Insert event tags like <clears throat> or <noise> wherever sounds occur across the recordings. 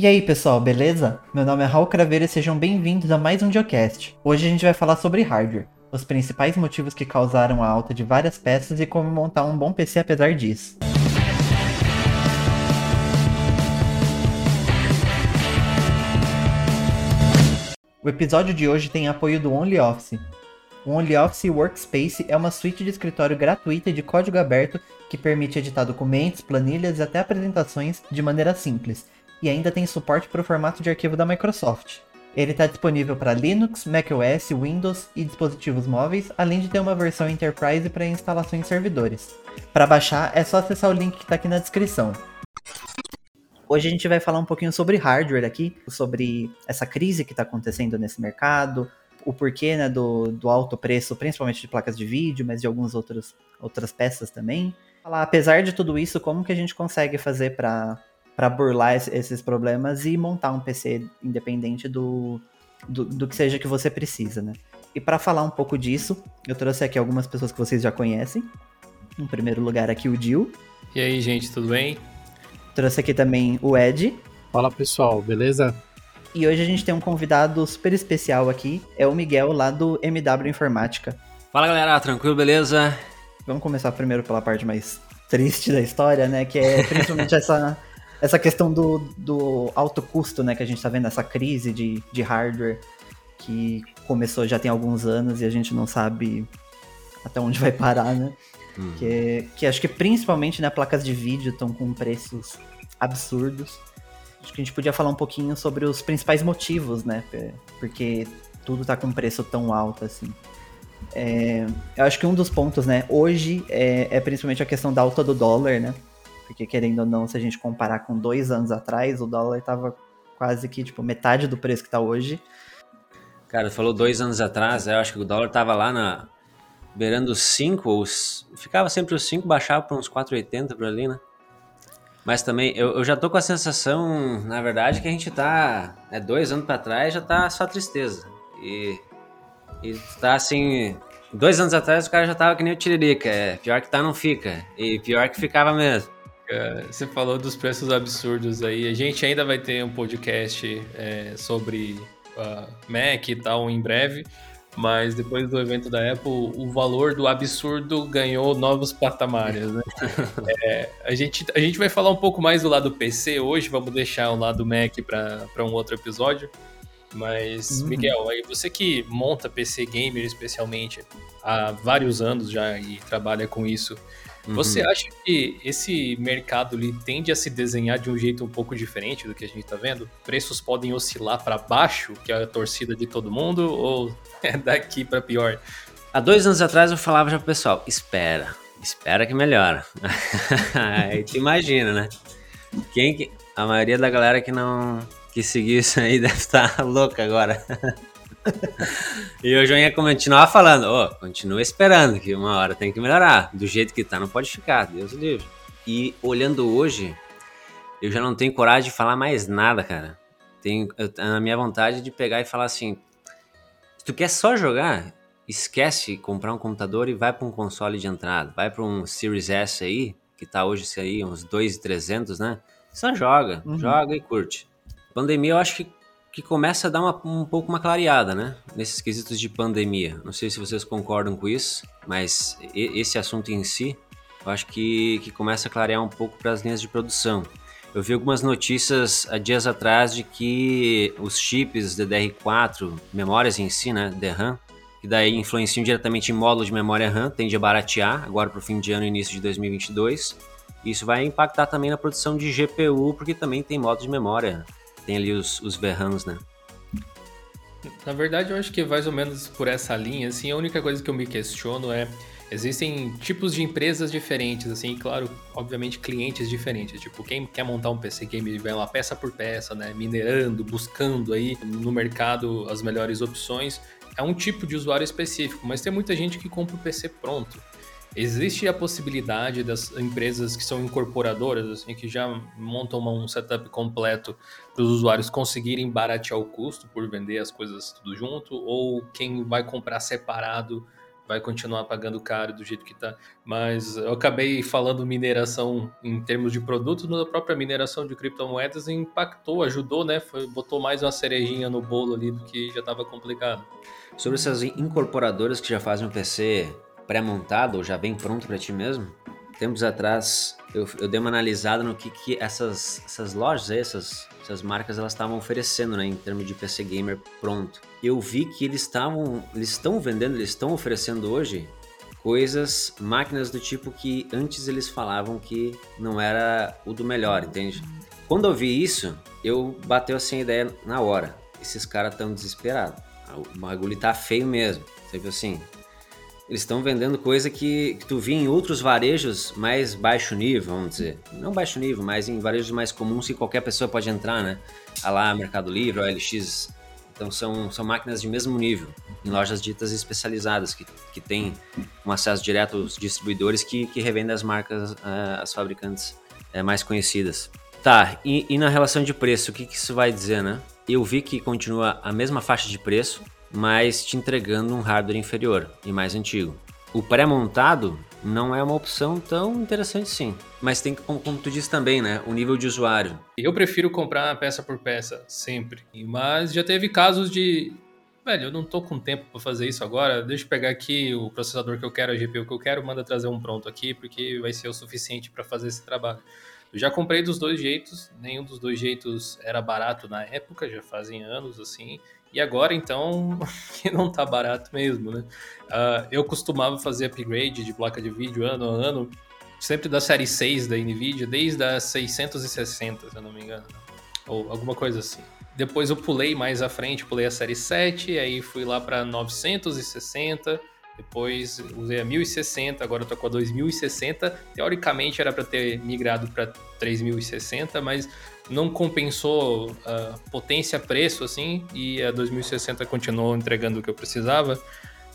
E aí pessoal, beleza? Meu nome é Raul Craveira e sejam bem-vindos a mais um Geocast. Hoje a gente vai falar sobre hardware, os principais motivos que causaram a alta de várias peças e como montar um bom PC apesar disso. O episódio de hoje tem apoio do OnlyOffice. O OnlyOffice Workspace é uma suíte de escritório gratuita de código aberto que permite editar documentos, planilhas e até apresentações de maneira simples e ainda tem suporte para o formato de arquivo da Microsoft. Ele está disponível para Linux, macOS, Windows e dispositivos móveis, além de ter uma versão Enterprise para instalação em servidores. Para baixar, é só acessar o link que está aqui na descrição. Hoje a gente vai falar um pouquinho sobre hardware aqui, sobre essa crise que está acontecendo nesse mercado, o porquê né, do, do alto preço, principalmente de placas de vídeo, mas de algumas outras, outras peças também. Falar, apesar de tudo isso, como que a gente consegue fazer para para burlar esses problemas e montar um PC independente do, do, do que seja que você precisa, né? E para falar um pouco disso, eu trouxe aqui algumas pessoas que vocês já conhecem. Em primeiro lugar aqui o Dil. E aí, gente, tudo bem? Trouxe aqui também o Ed. Fala pessoal, beleza? E hoje a gente tem um convidado super especial aqui, é o Miguel lá do MW Informática. Fala galera, tranquilo, beleza? Vamos começar primeiro pela parte mais triste da história, né? Que é principalmente essa essa questão do, do alto custo, né, que a gente tá vendo, essa crise de, de hardware que começou já tem alguns anos e a gente não sabe até onde vai parar, né? Uhum. Que, que acho que principalmente né, placas de vídeo estão com preços absurdos. Acho que a gente podia falar um pouquinho sobre os principais motivos, né? Porque tudo tá com preço tão alto assim. É, eu acho que um dos pontos, né, hoje é, é principalmente a questão da alta do dólar, né? Porque, querendo ou não, se a gente comparar com dois anos atrás, o dólar tava quase que, tipo, metade do preço que tá hoje. Cara, falou dois anos atrás, eu acho que o dólar tava lá na. beirando os 5, ou ficava sempre os 5, baixava para uns 4,80 por ali, né? Mas também, eu, eu, já tô com a sensação, na verdade, que a gente tá. É, dois anos para trás já tá só tristeza. E. E tá assim. Dois anos atrás o cara já tava que nem o Tiririca. É, pior que tá, não fica. E pior que ficava mesmo. Você falou dos preços absurdos aí. A gente ainda vai ter um podcast é, sobre uh, Mac e tal em breve, mas depois do evento da Apple, o valor do absurdo ganhou novos patamares. Né? <laughs> é, a, gente, a gente vai falar um pouco mais do lado PC hoje, vamos deixar o lado Mac para um outro episódio. Mas, uhum. Miguel, aí você que monta PC Gamer especialmente há vários anos já e trabalha com isso, você uhum. acha que esse mercado ele tende a se desenhar de um jeito um pouco diferente do que a gente está vendo? Preços podem oscilar para baixo, que é a torcida de todo mundo, ou <laughs> é daqui para pior? Há dois anos atrás eu falava já pro pessoal: espera, espera que melhora. <laughs> Aí te imagina, né? Quem que. A maioria da galera que não. que seguiu isso aí <laughs> deve estar tá louca agora. E o João ia continuar falando, ó, oh, continua esperando que uma hora tem que melhorar. Do jeito que tá, não pode ficar, Deus livre. E olhando hoje, eu já não tenho coragem de falar mais nada, cara. Tenho a minha vontade de pegar e falar assim: se tu quer só jogar, esquece comprar um computador e vai para um console de entrada. Vai para um Series S aí, que tá hoje aí uns 2,300, né? Só joga, uhum. joga e curte. Pandemia eu acho que que começa a dar uma, um pouco uma clareada, né? Nesses quesitos de pandemia. Não sei se vocês concordam com isso, mas esse assunto em si, eu acho que, que começa a clarear um pouco para as linhas de produção. Eu vi algumas notícias há dias atrás de que os chips DDR4, memórias em si, né, DRAM, que daí influenciam diretamente em módulo de memória RAM, tende a baratear agora para o fim de ano e início de 2022. Isso vai impactar também na produção de GPU, porque também tem módulo de memória tem ali os, os né? Na verdade, eu acho que mais ou menos por essa linha, assim, a única coisa que eu me questiono é existem tipos de empresas diferentes, assim, claro, obviamente clientes diferentes. Tipo, quem quer montar um PC game vai lá peça por peça, né, minerando, buscando aí no mercado as melhores opções. É um tipo de usuário específico, mas tem muita gente que compra o PC pronto. Existe a possibilidade das empresas que são incorporadoras, assim, que já montam um setup completo para os usuários conseguirem baratear o custo por vender as coisas tudo junto, ou quem vai comprar separado vai continuar pagando caro do jeito que tá. Mas eu acabei falando mineração em termos de produtos, na própria mineração de criptomoedas impactou, ajudou, né? Foi, botou mais uma cerejinha no bolo ali do que já estava complicado. Sobre essas incorporadoras que já fazem um PC pré-montado ou já bem pronto para ti mesmo, tempos atrás eu, eu, dei uma analisada no que, que essas, essas lojas, essas, essas marcas, elas estavam oferecendo, né, em termos de PC gamer pronto. Eu vi que eles estavam, eles estão vendendo, eles estão oferecendo hoje coisas, máquinas do tipo que antes eles falavam que não era o do melhor, entende? Quando eu vi isso, eu bateu assim a ideia na hora. Esses caras estão desesperados. O bagulho tá feio mesmo. Sempre assim, eles estão vendendo coisa que, que, tu via em outros varejos mais baixo nível, vamos dizer. Não baixo nível, mas em varejos mais comuns que qualquer pessoa pode entrar, né? A lá, Mercado Livre, OLX. Então são, são máquinas de mesmo nível, em lojas ditas especializadas, que, que têm um acesso direto aos distribuidores que, que revendem as marcas, uh, as fabricantes uh, mais conhecidas. Tá, e, e, na relação de preço, o que, que isso vai dizer, né? Eu vi que continua a mesma faixa de preço, mas te entregando um hardware inferior e mais antigo. O pré-montado não é uma opção tão interessante sim, mas tem como, como tu disse também, né, o nível de usuário. Eu prefiro comprar peça por peça sempre, mas já teve casos de velho, eu não tô com tempo para fazer isso agora, deixa eu pegar aqui o processador que eu quero, a GPU que eu quero, manda trazer um pronto aqui, porque vai ser o suficiente para fazer esse trabalho. Eu já comprei dos dois jeitos, nenhum dos dois jeitos era barato na época, já fazem anos assim, e agora, então, <laughs> que não tá barato mesmo, né? Uh, eu costumava fazer upgrade de placa de vídeo ano a ano, sempre da série 6 da NVIDIA, desde a 660, se eu não me engano. Ou alguma coisa assim. Depois eu pulei mais à frente, pulei a série 7, aí fui lá para 960, depois usei a 1060, agora eu tô com a 2060. Teoricamente era para ter migrado para 3060, mas não compensou a potência-preço, assim, e a 2060 continuou entregando o que eu precisava.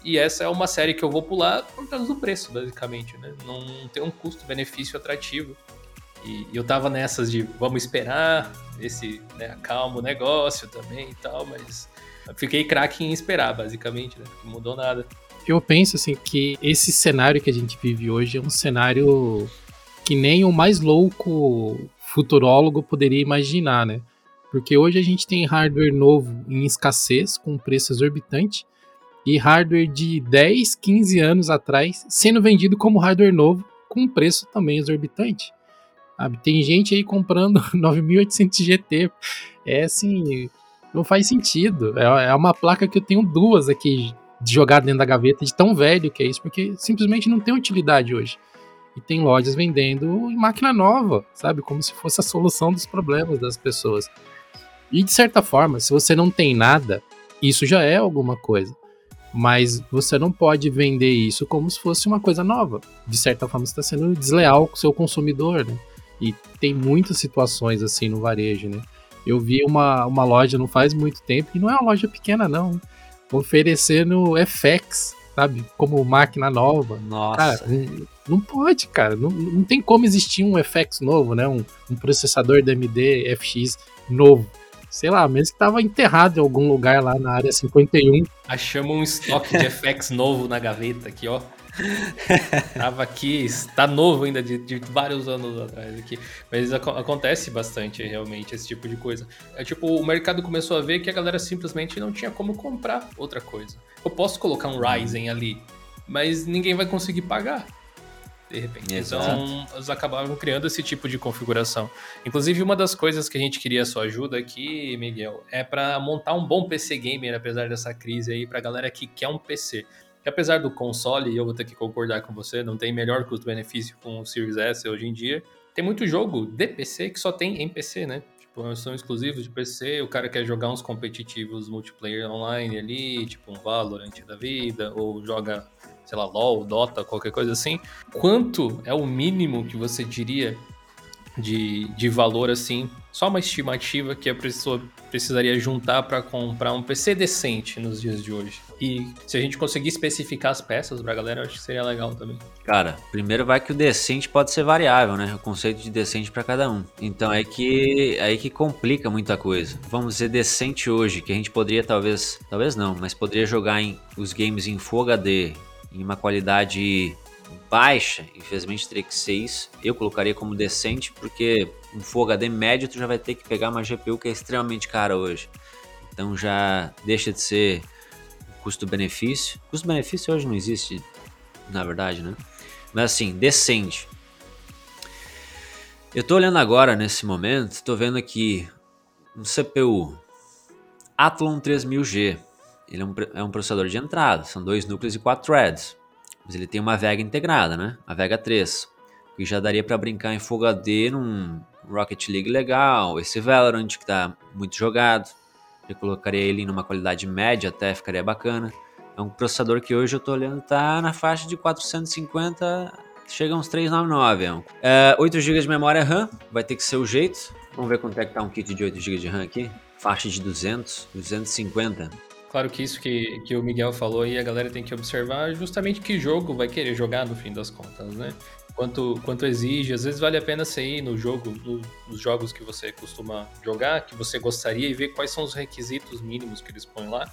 E essa é uma série que eu vou pular por causa do preço, basicamente, né? Não tem um custo-benefício atrativo. E eu tava nessas de vamos esperar, esse né, acalma o negócio também e tal, mas fiquei craque em esperar, basicamente, né? Não mudou nada. Eu penso assim que esse cenário que a gente vive hoje é um cenário que nem o mais louco futurólogo poderia imaginar, né? Porque hoje a gente tem hardware novo em escassez, com preço exorbitante, e hardware de 10, 15 anos atrás sendo vendido como hardware novo, com preço também exorbitante. Tem gente aí comprando <laughs> 9800 GT. É assim, não faz sentido. É, é uma placa que eu tenho duas aqui de jogar dentro da gaveta, de tão velho que é isso, porque simplesmente não tem utilidade hoje. E tem lojas vendendo em máquina nova, sabe? Como se fosse a solução dos problemas das pessoas. E de certa forma, se você não tem nada, isso já é alguma coisa. Mas você não pode vender isso como se fosse uma coisa nova. De certa forma, você está sendo desleal com o seu consumidor, né? E tem muitas situações assim no varejo, né? Eu vi uma, uma loja não faz muito tempo, e não é uma loja pequena, não, oferecendo FX sabe? Como máquina nova. Nossa. Cara, não pode, cara. Não, não tem como existir um FX novo, né? Um, um processador da AMD FX novo. Sei lá, mesmo que tava enterrado em algum lugar lá na área 51. Achamos um estoque de FX <laughs> novo na gaveta aqui, ó. Tava aqui, está novo ainda de, de, vários anos atrás aqui. Mas ac acontece bastante realmente esse tipo de coisa. É tipo, o mercado começou a ver que a galera simplesmente não tinha como comprar outra coisa. Eu posso colocar um Ryzen ali, mas ninguém vai conseguir pagar. De repente. Exato. Então, eles acabaram criando esse tipo de configuração. Inclusive, uma das coisas que a gente queria a sua ajuda aqui, Miguel, é para montar um bom PC gamer, apesar dessa crise aí, pra galera que quer um PC que apesar do console, e eu vou ter que concordar com você, não tem melhor custo-benefício com o Series S hoje em dia, tem muito jogo de PC que só tem em PC, né? São exclusivos de PC, o cara quer jogar uns competitivos multiplayer online ali, tipo um Valorant da vida, ou joga, sei lá, LoL, Dota, qualquer coisa assim. Quanto é o mínimo que você diria de, de valor assim só uma estimativa que a pessoa precisaria juntar para comprar um PC decente nos dias de hoje. E se a gente conseguir especificar as peças pra galera, eu acho que seria legal também. Cara, primeiro vai que o decente pode ser variável, né? O conceito de decente para cada um. Então é que é aí que complica muita coisa. Vamos dizer decente hoje, que a gente poderia talvez, talvez não, mas poderia jogar em os games em Full HD em uma qualidade baixa, infelizmente teria que ser isso. Eu colocaria como decente, porque um Full HD médio tu já vai ter que pegar uma GPU que é extremamente cara hoje. Então já deixa de ser custo-benefício. Custo-benefício hoje não existe, na verdade, né? Mas assim, decente. Eu tô olhando agora nesse momento, tô vendo aqui um CPU Athlon 3000G. Ele é um, é um processador de entrada, são dois núcleos e quatro threads. Mas ele tem uma Vega integrada, né? A Vega 3. Que já daria para brincar em Full HD num Rocket League legal. Esse Valorant que tá muito jogado. Eu colocaria ele numa qualidade média até, ficaria bacana. É um processador que hoje eu tô olhando tá na faixa de 450, chega uns 399. É, 8 GB de memória RAM, vai ter que ser o jeito. Vamos ver quanto é que tá um kit de 8 GB de RAM aqui. Faixa de 200, 250. Claro que isso que, que o Miguel falou aí, a galera tem que observar justamente que jogo vai querer jogar no fim das contas, né? Quanto, quanto exige, às vezes vale a pena você ir no jogo, no, nos jogos que você costuma jogar, que você gostaria e ver quais são os requisitos mínimos que eles põem lá.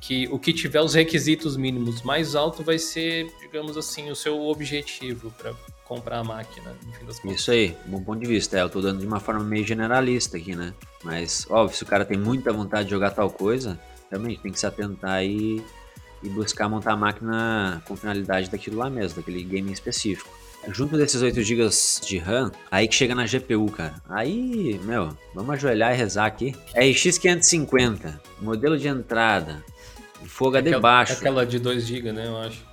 Que o que tiver os requisitos mínimos mais alto vai ser, digamos assim, o seu objetivo para comprar a máquina, no fim das contas. Isso aí, bom ponto de vista. É, eu tô dando de uma forma meio generalista aqui, né? Mas, óbvio, se o cara tem muita vontade de jogar tal coisa, realmente tem que se atentar e, e buscar montar a máquina com finalidade daquilo lá mesmo, daquele game específico. Junto desses 8 GB de RAM, aí que chega na GPU, cara. Aí, meu, vamos ajoelhar e rezar aqui. RX 550, modelo de entrada, Full HD aquela, baixo. Aquela de 2 GB, né, eu acho.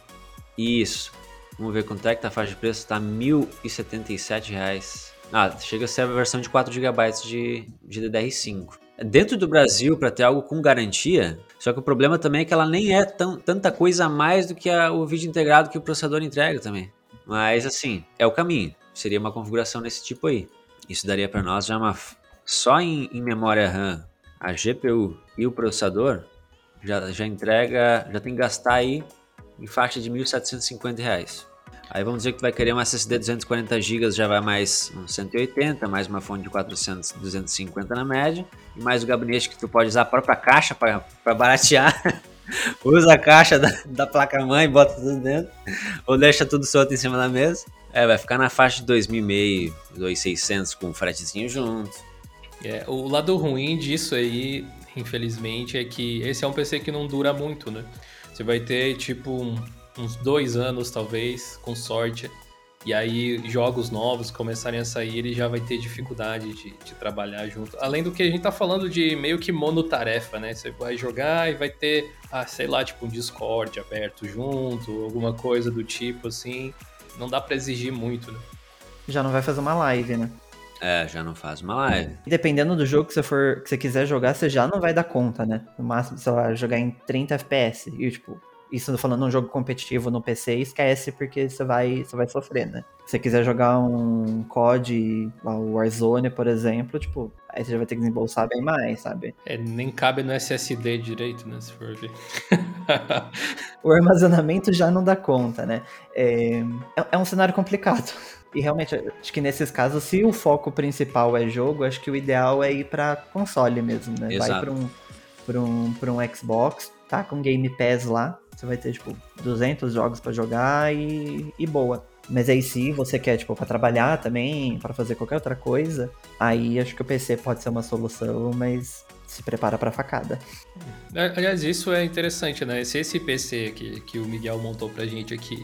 Isso. Vamos ver quanto é que tá a faixa de preço. Tá 1.077 reais. Ah, chega a ser a versão de 4 GB de, de DDR5 dentro do Brasil para ter algo com garantia. Só que o problema também é que ela nem é tão, tanta coisa a mais do que a, o vídeo integrado que o processador entrega também. Mas assim, é o caminho. Seria uma configuração desse tipo aí. Isso daria para nós já uma só em, em, memória RAM, a GPU e o processador já, já entrega, já tem que gastar aí em faixa de 1.750 reais. Aí vamos dizer que tu vai querer uma SSD 240 GB, já vai mais uns 180, mais uma fonte de 400, 250 na média, e mais o gabinete que tu pode usar a própria caixa para baratear. <laughs> Usa a caixa da, da placa-mãe, bota tudo dentro, ou deixa tudo solto em cima da mesa. É, vai ficar na faixa de 2.500, 2.600 com um fretezinho junto. É, o lado ruim disso aí, infelizmente, é que esse é um PC que não dura muito, né? Você vai ter, tipo, um uns dois anos, talvez, com sorte. E aí, jogos novos começarem a sair, ele já vai ter dificuldade de, de, trabalhar junto. Além do que a gente tá falando de meio que monotarefa, né? Você vai jogar e vai ter, ah, sei lá, tipo um Discord aberto junto, alguma coisa do tipo assim. Não dá para exigir muito, né? Já não vai fazer uma live, né? É, já não faz uma live. E dependendo do jogo que você for, que você quiser jogar, você já não vai dar conta, né? No máximo, você vai jogar em 30 FPS. E, tipo, isso falando num jogo competitivo no PC, esquece porque você vai, você vai sofrer, né? Se você quiser jogar um COD, o Warzone, por exemplo, tipo, aí você já vai ter que desembolsar bem mais, sabe? É, nem cabe no SSD direito, né, se for ver. <laughs> o armazenamento já não dá conta, né? É, é, é um cenário complicado. E realmente, acho que nesses casos, se o foco principal é jogo, acho que o ideal é ir para console mesmo, né? Exato. Vai para um, pra um, pra um Xbox, tá com Game Pass lá, você vai ter, tipo, 200 jogos para jogar e, e boa. Mas aí se você quer, tipo, para trabalhar também, para fazer qualquer outra coisa, aí acho que o PC pode ser uma solução, mas se prepara para facada. É, aliás, isso é interessante, né? Se esse PC que, que o Miguel montou pra gente aqui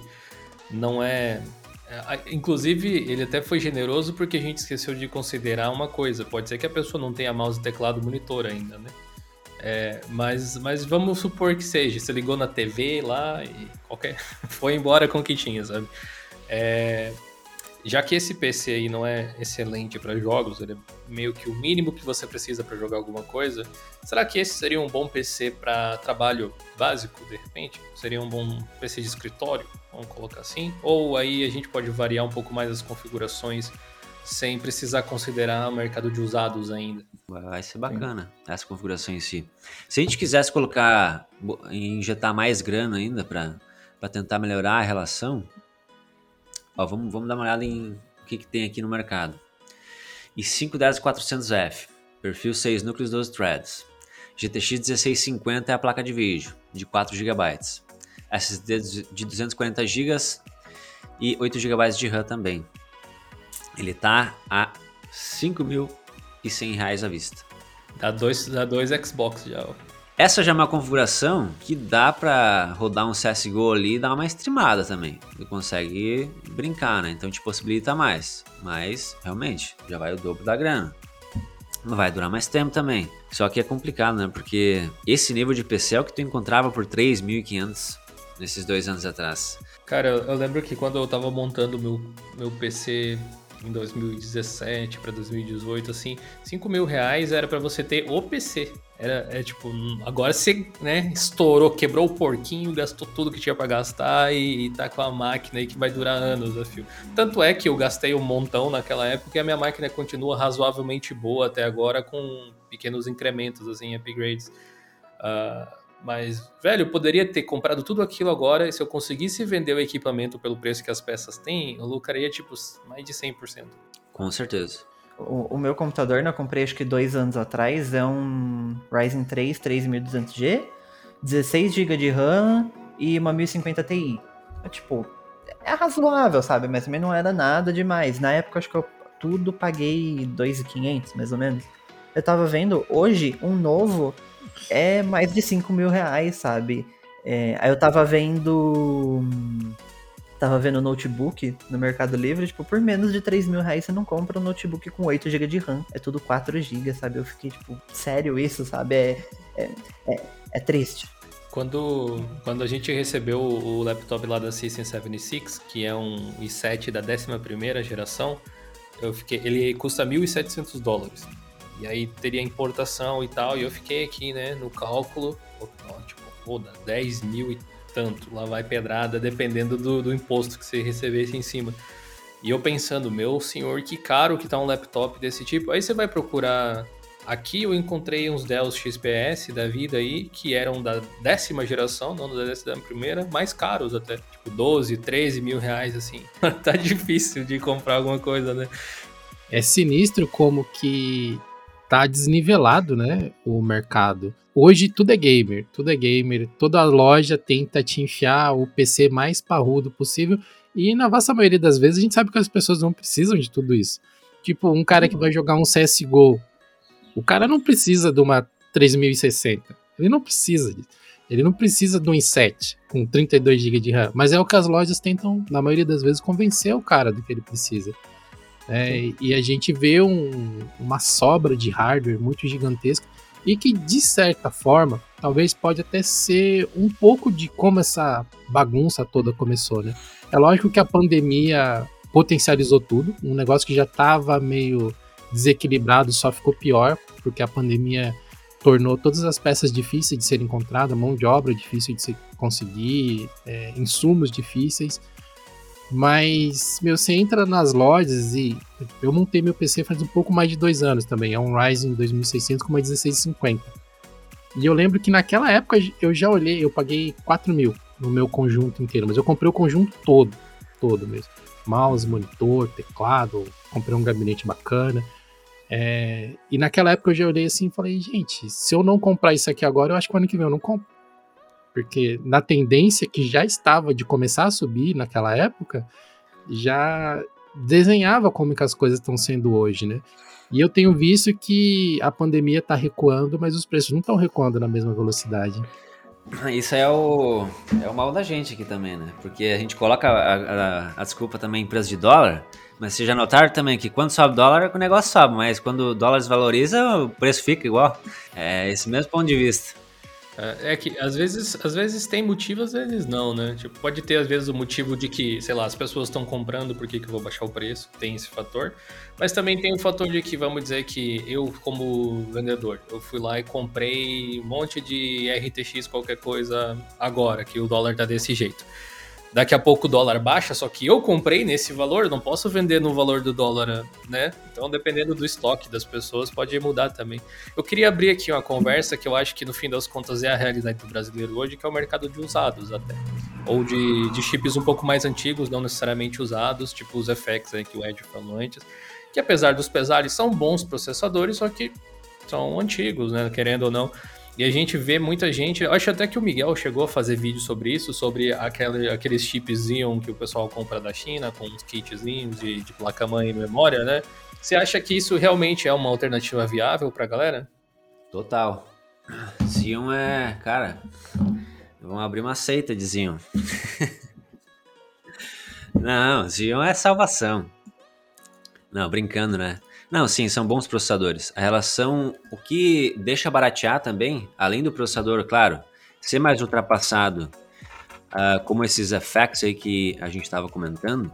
não é, é Inclusive, ele até foi generoso porque a gente esqueceu de considerar uma coisa. Pode ser que a pessoa não tenha mouse, teclado, monitor ainda, né? É, mas, mas vamos supor que seja. Você ligou na TV lá e qualquer. <laughs> foi embora com o que tinha, sabe? É, já que esse PC aí não é excelente para jogos, ele é meio que o mínimo que você precisa para jogar alguma coisa, será que esse seria um bom PC para trabalho básico, de repente? Seria um bom PC de escritório, vamos colocar assim? Ou aí a gente pode variar um pouco mais as configurações sem precisar considerar o mercado de usados ainda. Vai ser bacana Sim. essa configuração em si. Se a gente quisesse colocar, injetar mais grana ainda para tentar melhorar a relação, ó, vamos, vamos dar uma olhada em o que, que tem aqui no mercado. E 510-400F, perfil 6 núcleos 12 threads. GTX 1650 é a placa de vídeo, de 4 GB. SSD de 240 GB e 8 GB de RAM também. Ele tá a R$ 5.100 à vista. Dá dois, dá dois Xbox já. Ó. Essa já é uma configuração que dá para rodar um CSGO ali e dar uma streamada também. Você consegue brincar, né? Então te possibilita mais. Mas, realmente, já vai o dobro da grana. Não vai durar mais tempo também. Só que é complicado, né? Porque esse nível de PC é o que tu encontrava por 3.500 nesses dois anos atrás. Cara, eu, eu lembro que quando eu tava montando meu, meu PC em 2017 para 2018, assim, 5 mil reais era para você ter o PC. Era, é tipo, agora você, né, estourou, quebrou o porquinho, gastou tudo que tinha para gastar e, e tá com a máquina aí que vai durar anos a fio. Tanto é que eu gastei um montão naquela época e a minha máquina continua razoavelmente boa até agora com pequenos incrementos, assim, upgrades. Uh, mas, velho, eu poderia ter comprado tudo aquilo agora e se eu conseguisse vender o equipamento pelo preço que as peças têm, eu lucraria, tipo, mais de 100%. Com certeza. O, o meu computador, né, eu comprei acho que dois anos atrás, é um Ryzen 3 3200G, 16 GB de RAM e uma 1050 Ti. É, tipo, é razoável, sabe? Mas também não era nada demais. Na época, acho que eu tudo paguei 2.500, mais ou menos. Eu tava vendo, hoje, um novo é mais de 5 mil reais, sabe? É, aí eu tava vendo. Tava vendo notebook no Mercado Livre, tipo, por menos de 3 mil reais você não compra um notebook com 8 GB de RAM. É tudo 4 GB, sabe? Eu fiquei, tipo, sério isso, sabe? É, é, é, é triste. Quando, quando a gente recebeu o laptop lá da System 76, que é um i7 da 11 geração, eu fiquei, ele custa 1.700 dólares. E aí teria importação e tal, e eu fiquei aqui, né, no cálculo, tipo, pô, 10 mil e tanto, lá vai pedrada, dependendo do, do imposto que você recebesse em cima. E eu pensando, meu senhor, que caro que tá um laptop desse tipo. Aí você vai procurar. Aqui eu encontrei uns Dell XPS da vida aí, que eram da décima geração, não da décima primeira, mais caros até. Tipo, 12, 13 mil reais, assim. <laughs> tá difícil de comprar alguma coisa, né? É sinistro como que tá desnivelado, né, o mercado. Hoje tudo é gamer, tudo é gamer, toda loja tenta te enfiar o PC mais parrudo possível e na vasta maioria das vezes a gente sabe que as pessoas não precisam de tudo isso. Tipo, um cara que vai jogar um CSGO, o cara não precisa de uma 3060, ele não precisa disso. Ele não precisa de um i7 com 32 GB de RAM, mas é o que as lojas tentam, na maioria das vezes, convencer o cara do que ele precisa. É, e a gente vê um, uma sobra de hardware muito gigantesca e que, de certa forma, talvez pode até ser um pouco de como essa bagunça toda começou, né? É lógico que a pandemia potencializou tudo, um negócio que já estava meio desequilibrado só ficou pior, porque a pandemia tornou todas as peças difíceis de serem encontradas, mão de obra difícil de se conseguir, é, insumos difíceis. Mas, meu, você entra nas lojas e eu montei meu PC faz um pouco mais de dois anos também. É um Ryzen 2600 com uma 1650. E eu lembro que naquela época eu já olhei, eu paguei 4 mil no meu conjunto inteiro, mas eu comprei o conjunto todo, todo mesmo. Mouse, monitor, teclado, comprei um gabinete bacana. É, e naquela época eu já olhei assim e falei, gente, se eu não comprar isso aqui agora, eu acho que o ano que vem eu não compro porque na tendência que já estava de começar a subir naquela época, já desenhava como que as coisas estão sendo hoje, né? E eu tenho visto que a pandemia está recuando, mas os preços não estão recuando na mesma velocidade. Isso é o, é o mal da gente aqui também, né? Porque a gente coloca a, a, a desculpa também em preço de dólar, mas vocês já notaram também que quando sobe dólar, o negócio sobe, mas quando o dólar desvaloriza, o preço fica igual. É esse mesmo ponto de vista. É, é que às vezes, às vezes tem motivo, às vezes não, né? Tipo, pode ter às vezes o motivo de que, sei lá, as pessoas estão comprando, por que, que eu vou baixar o preço? Tem esse fator. Mas também tem o fator de que, vamos dizer que eu, como vendedor, eu fui lá e comprei um monte de RTX qualquer coisa agora, que o dólar tá desse jeito. Daqui a pouco o dólar baixa, só que eu comprei nesse valor, não posso vender no valor do dólar, né? Então, dependendo do estoque das pessoas, pode mudar também. Eu queria abrir aqui uma conversa que eu acho que no fim das contas é a realidade do brasileiro hoje, que é o mercado de usados até. Ou de, de chips um pouco mais antigos, não necessariamente usados, tipo os FX aí que o Ed falou antes, que apesar dos pesares são bons processadores, só que são antigos, né? Querendo ou não. E a gente vê muita gente, acho até que o Miguel chegou a fazer vídeo sobre isso, sobre aquele, aqueles chips Xeon que o pessoal compra da China, com uns kitzinhos de, de placa-mãe e memória, né? Você acha que isso realmente é uma alternativa viável pra galera? Total. Xeon é, cara, vamos abrir uma seita de Xeon. <laughs> Não, Xeon é salvação. Não, brincando, né? Não, sim, são bons processadores. A relação, o que deixa baratear também, além do processador, claro, ser mais ultrapassado, uh, como esses FX aí que a gente estava comentando,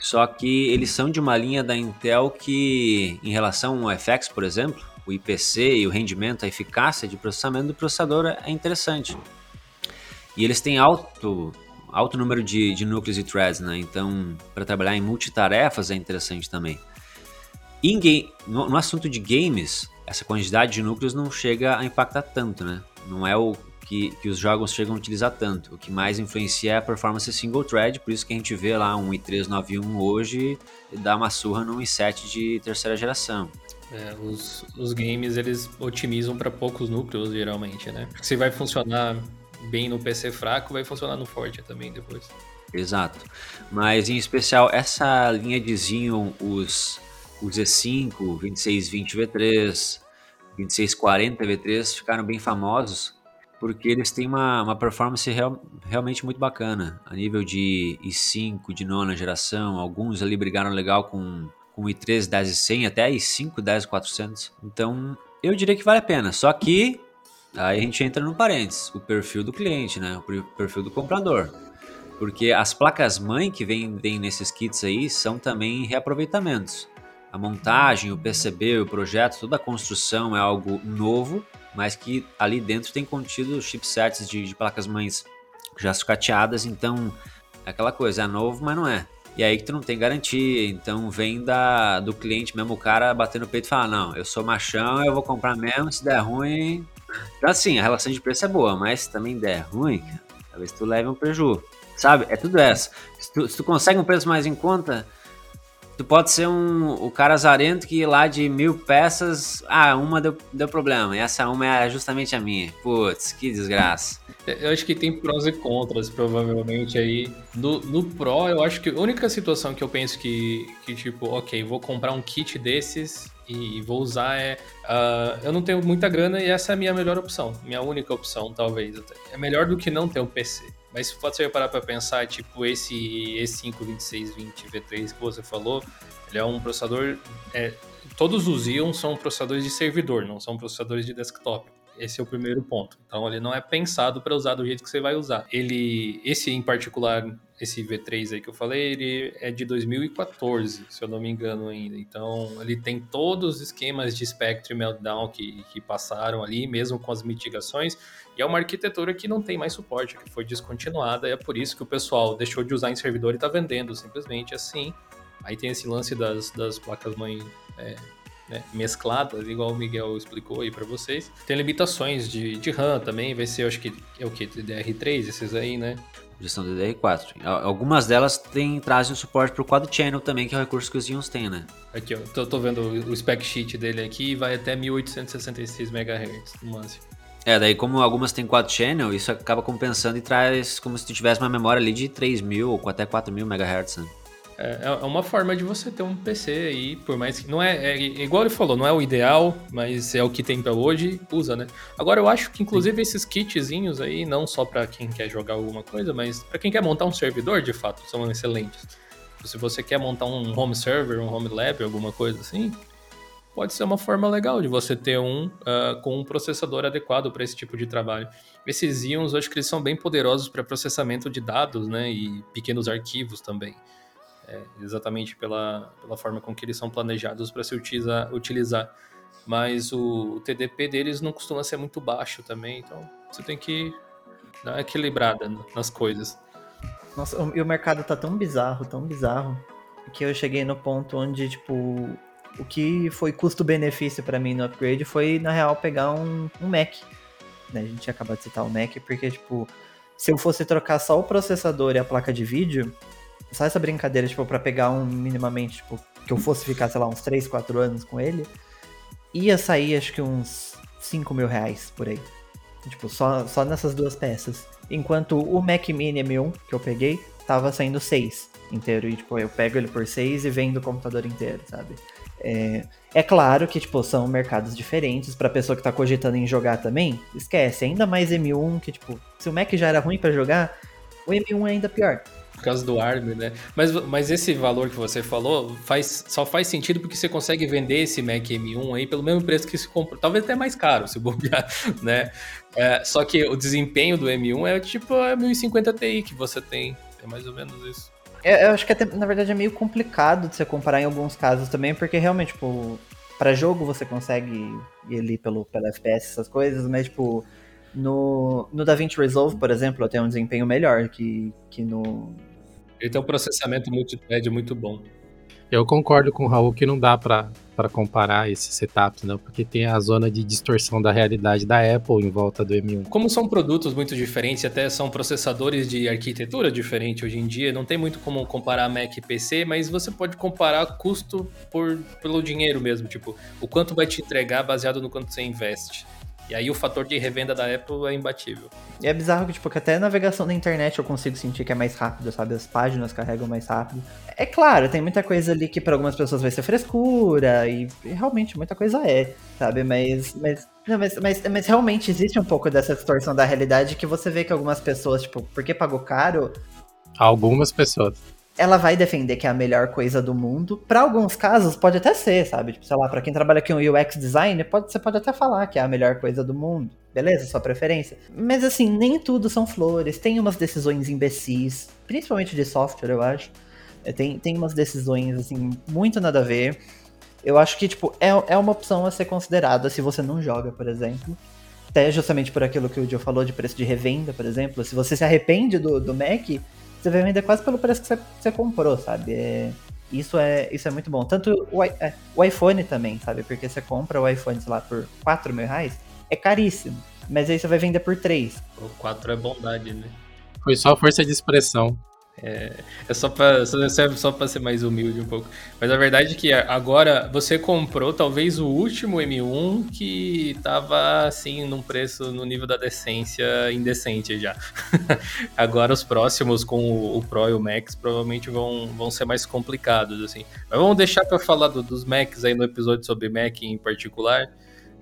só que eles são de uma linha da Intel que, em relação ao FX, por exemplo, o IPC e o rendimento, a eficácia de processamento do processador é interessante. E eles têm alto, alto número de, de núcleos e threads, né? Então, para trabalhar em multitarefas é interessante também. No, no, assunto de games, essa quantidade de núcleos não chega a impactar tanto, né? Não é o que, que os jogos chegam a utilizar tanto. O que mais influencia é a performance single thread, por isso que a gente vê lá um i391 hoje e dá uma surra num i7 de terceira geração. É, os, os games eles otimizam para poucos núcleos geralmente, né? Se vai funcionar bem no PC fraco, vai funcionar no forte também depois. Exato. Mas em especial essa linha de Xeon, os o Z5, 2620 V3, 2640 V3 ficaram bem famosos porque eles têm uma, uma performance real, realmente muito bacana a nível de i5 de nona geração. Alguns ali brigaram legal com, com o i3 10100 até i5 10400. Então eu diria que vale a pena. Só que aí a gente entra no parênteses, o perfil do cliente, né? O perfil do comprador. Porque as placas mãe que vêm nesses kits aí são também reaproveitamentos a montagem, o PCB, o projeto, toda a construção é algo novo, mas que ali dentro tem contido chipsets de, de placas-mães já sucateadas, então é aquela coisa, é novo, mas não é. E aí que tu não tem garantia, então vem da, do cliente mesmo, o cara batendo no peito e fala, não, eu sou machão, eu vou comprar mesmo, se der ruim... Então assim, a relação de preço é boa, mas se também der ruim, talvez tu leve um prejuízo. Sabe? É tudo essa. Se tu, se tu consegue um preço mais em conta, Tu pode ser um, o cara azarento que lá de mil peças, ah, uma deu, deu problema, e essa uma é justamente a minha. Putz, que desgraça. Eu acho que tem prós e contras, provavelmente, aí. No, no Pro, eu acho que a única situação que eu penso que, que tipo, ok, vou comprar um kit desses e vou usar é. Uh, eu não tenho muita grana e essa é a minha melhor opção. Minha única opção, talvez. Até. É melhor do que não ter um PC. Mas se você parar para pensar, tipo, esse E52620 V3 que você falou, ele é um processador. É, todos os Xeon são processadores de servidor, não são processadores de desktop. Esse é o primeiro ponto. Então ele não é pensado para usar do jeito que você vai usar. Ele, esse em particular, esse V3 aí que eu falei, ele é de 2014, se eu não me engano ainda. Então ele tem todos os esquemas de Spectre Meltdown que, que passaram ali, mesmo com as mitigações. E é uma arquitetura que não tem mais suporte, que foi descontinuada, e é por isso que o pessoal deixou de usar em servidor e está vendendo simplesmente assim. Aí tem esse lance das, das placas-mãe é, né, mescladas, igual o Miguel explicou aí para vocês. Tem limitações de, de RAM também, vai ser, acho que é o que? DDR3, esses aí, né? Gestão DDR4. Algumas delas têm, trazem suporte para o Quad Channel também, que é o recurso que os Xeons têm, né? Aqui, ó, tô, tô vendo o spec sheet dele aqui, vai até 1866 MHz no máximo. É, daí como algumas têm 4 channel, isso acaba compensando e traz como se tu tivesse uma memória ali de 3000 ou até 4000 MHz. Né? É, é uma forma de você ter um PC aí, por mais que. Não é, é, Igual ele falou, não é o ideal, mas é o que tem para hoje, usa, né? Agora eu acho que, inclusive, Sim. esses kitzinhos aí, não só para quem quer jogar alguma coisa, mas para quem quer montar um servidor, de fato, são excelentes. Se você quer montar um home server, um home lab, alguma coisa assim, pode ser uma forma legal de você ter um uh, com um processador adequado para esse tipo de trabalho. Esses íons, acho que eles são bem poderosos para processamento de dados, né, e pequenos arquivos também. É, exatamente pela, pela forma com que eles são planejados para se utilizar, utilizar. Mas o, o TDP deles não costuma ser muito baixo também, então você tem que dar uma equilibrada nas coisas. Nossa, e o mercado tá tão bizarro, tão bizarro, que eu cheguei no ponto onde, tipo, o que foi custo-benefício para mim no upgrade foi, na real, pegar um, um Mac. Né? A gente acabou de citar o Mac, porque, tipo, se eu fosse trocar só o processador e a placa de vídeo, só essa brincadeira, tipo, pra pegar um minimamente, tipo, que eu fosse ficar, sei lá, uns 3, 4 anos com ele, ia sair, acho que uns 5 mil reais por aí. Tipo, só, só nessas duas peças. Enquanto o Mac Mini M1 que eu peguei, tava saindo 6 inteiro. E, tipo, eu pego ele por 6 e vendo o computador inteiro, sabe? É, é claro que, tipo, são mercados diferentes. Pra pessoa que tá cogitando em jogar também, esquece. Ainda mais M1, que, tipo, se o Mac já era ruim para jogar, o M1 é ainda pior por causa do ARM, né? Mas, mas esse valor que você falou faz, só faz sentido porque você consegue vender esse Mac M1 aí pelo mesmo preço que se comprou. Talvez até mais caro, se bobear, <laughs> né? É, só que o desempenho do M1 é tipo a 1050 Ti que você tem. É mais ou menos isso. É, eu acho que até, na verdade é meio complicado de você comparar em alguns casos também, porque realmente, tipo, para jogo você consegue ir ali pelo, pelo FPS, essas coisas, mas, tipo, no, no DaVinci Resolve, por exemplo, eu tenho um desempenho melhor que, que no, ele tem um processamento multithread muito bom. Eu concordo com o Raul que não dá para comparar esses setups, não, porque tem a zona de distorção da realidade da Apple em volta do M1. Como são produtos muito diferentes, até são processadores de arquitetura diferente hoje em dia, não tem muito como comparar Mac e PC, mas você pode comparar custo por, pelo dinheiro mesmo, tipo, o quanto vai te entregar baseado no quanto você investe. E aí o fator de revenda da Apple é imbatível. E é bizarro que, tipo, que até a navegação da internet eu consigo sentir que é mais rápido, sabe? As páginas carregam mais rápido. É claro, tem muita coisa ali que para algumas pessoas vai ser frescura, e, e, realmente muita coisa é, sabe? Mas, mas, não, mas, mas, mas, realmente existe um pouco dessa distorção da realidade que você vê que algumas pessoas, tipo, porque pagou caro. Algumas pessoas ela vai defender que é a melhor coisa do mundo. Para alguns casos, pode até ser, sabe? Tipo, sei lá, para quem trabalha com UX design, pode, você pode até falar que é a melhor coisa do mundo. Beleza, sua preferência. Mas assim, nem tudo são flores. Tem umas decisões imbecis, principalmente de software, eu acho. É, tem, tem umas decisões, assim, muito nada a ver. Eu acho que, tipo, é, é uma opção a ser considerada se você não joga, por exemplo. Até justamente por aquilo que o Joe falou de preço de revenda, por exemplo. Se você se arrepende do, do Mac, você vai vender quase pelo preço que você, você comprou, sabe? É, isso, é, isso é muito bom. Tanto o, é, o iPhone também, sabe? Porque você compra o iPhone, sei lá, por 4 mil reais, é caríssimo. Mas aí você vai vender por 3. O 4 é bondade, né? Foi só força de expressão. É, é só para só ser mais humilde um pouco. Mas a verdade é que agora você comprou talvez o último M1 que tava assim num preço no nível da decência indecente já. <laughs> agora os próximos com o, Pro e o Max provavelmente vão, vão ser mais complicados assim. Mas vamos deixar para falar do, dos Macs aí no episódio sobre Mac em particular.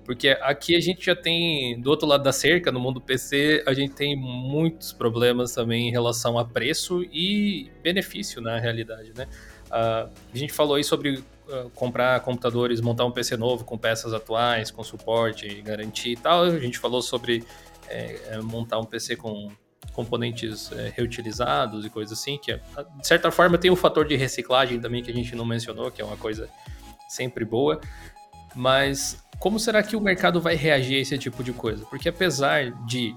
Porque aqui a gente já tem, do outro lado da cerca, no mundo PC, a gente tem muitos problemas também em relação a preço e benefício na realidade, né? Uh, a gente falou aí sobre uh, comprar computadores, montar um PC novo com peças atuais, com suporte, garantia e tal. A gente falou sobre é, montar um PC com componentes é, reutilizados e coisas assim, que de certa forma tem o um fator de reciclagem também que a gente não mencionou, que é uma coisa sempre boa. Mas como será que o mercado vai reagir a esse tipo de coisa? Porque apesar de